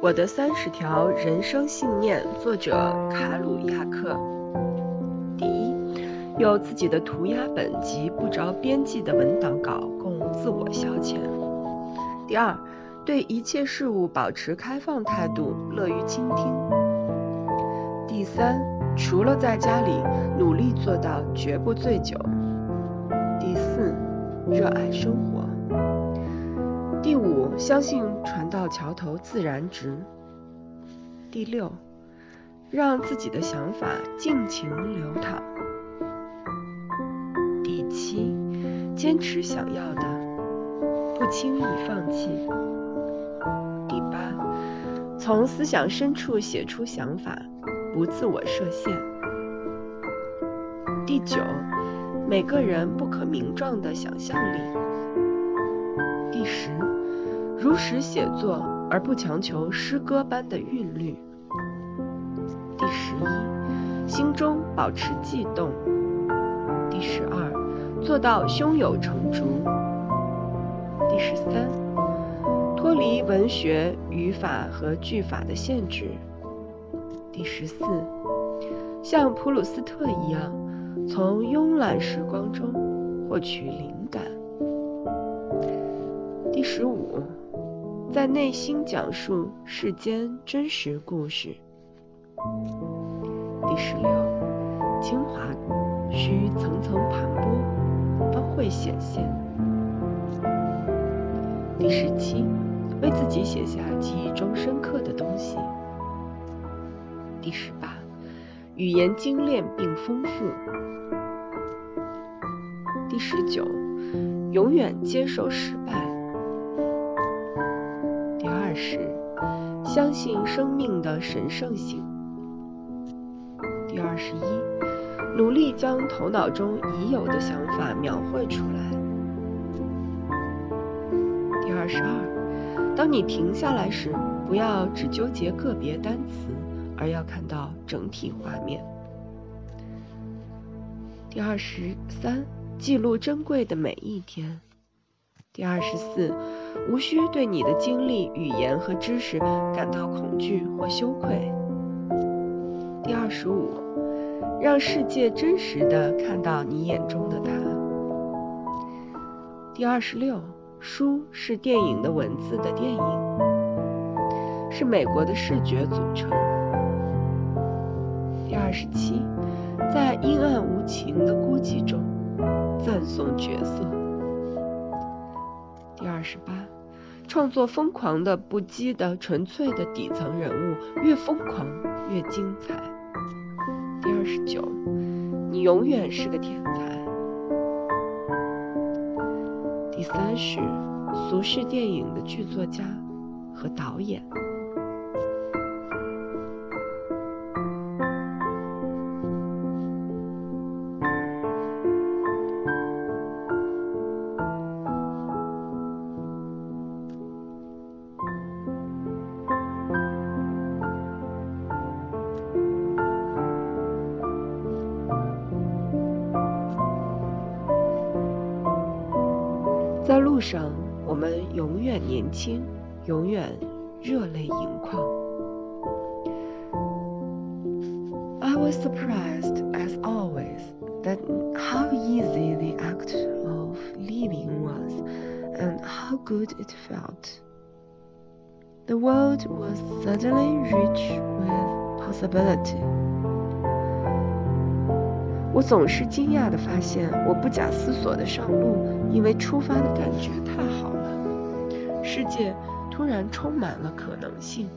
我的三十条人生信念，作者卡鲁亚克。第一，有自己的涂鸦本及不着边际的文档稿供自我消遣。第二，对一切事物保持开放态度，乐于倾听。第三，除了在家里，努力做到绝不醉酒。第四，热爱生活。第五，相信船到桥头自然直。第六，让自己的想法尽情流淌。第七，坚持想要的，不轻易放弃。第八，从思想深处写出想法，不自我设限。第九，每个人不可名状的想象力。第十。如实写作，而不强求诗歌般的韵律。第十一，心中保持悸动。第十二，做到胸有成竹。第十三，脱离文学语法和句法的限制。第十四，像普鲁斯特一样，从慵懒时光中获取灵感。第十五。在内心讲述世间真实故事。第十六，精华需层层盘剥，方会显现。第十七，为自己写下记忆中深刻的东西。第十八，语言精炼并丰富。第十九，永远接受失败。相信生命的神圣性。第二十一，努力将头脑中已有的想法描绘出来。第二十二，当你停下来时，不要只纠结个别单词，而要看到整体画面。第二十三，记录珍贵的每一天。第二十四。无需对你的经历、语言和知识感到恐惧或羞愧。第二十五，让世界真实的看到你眼中的他。第二十六，书是电影的文字的电影，是美国的视觉组成。第二十七，在阴暗无情的孤寂中赞颂角色。二十八，创作疯狂的、不羁的、纯粹的底层人物，越疯狂越精彩。第二十九，你永远是个天才。第三十，俗世电影的剧作家和导演。在路上，我们永远年轻，永远热泪盈眶。I was surprised, as always, that how easy the act of living was, and how good it felt. The world was suddenly rich with possibility. 我总是惊讶地发现，我不假思索地上路，因为出发的感觉太好了。世界突然充满了可能性。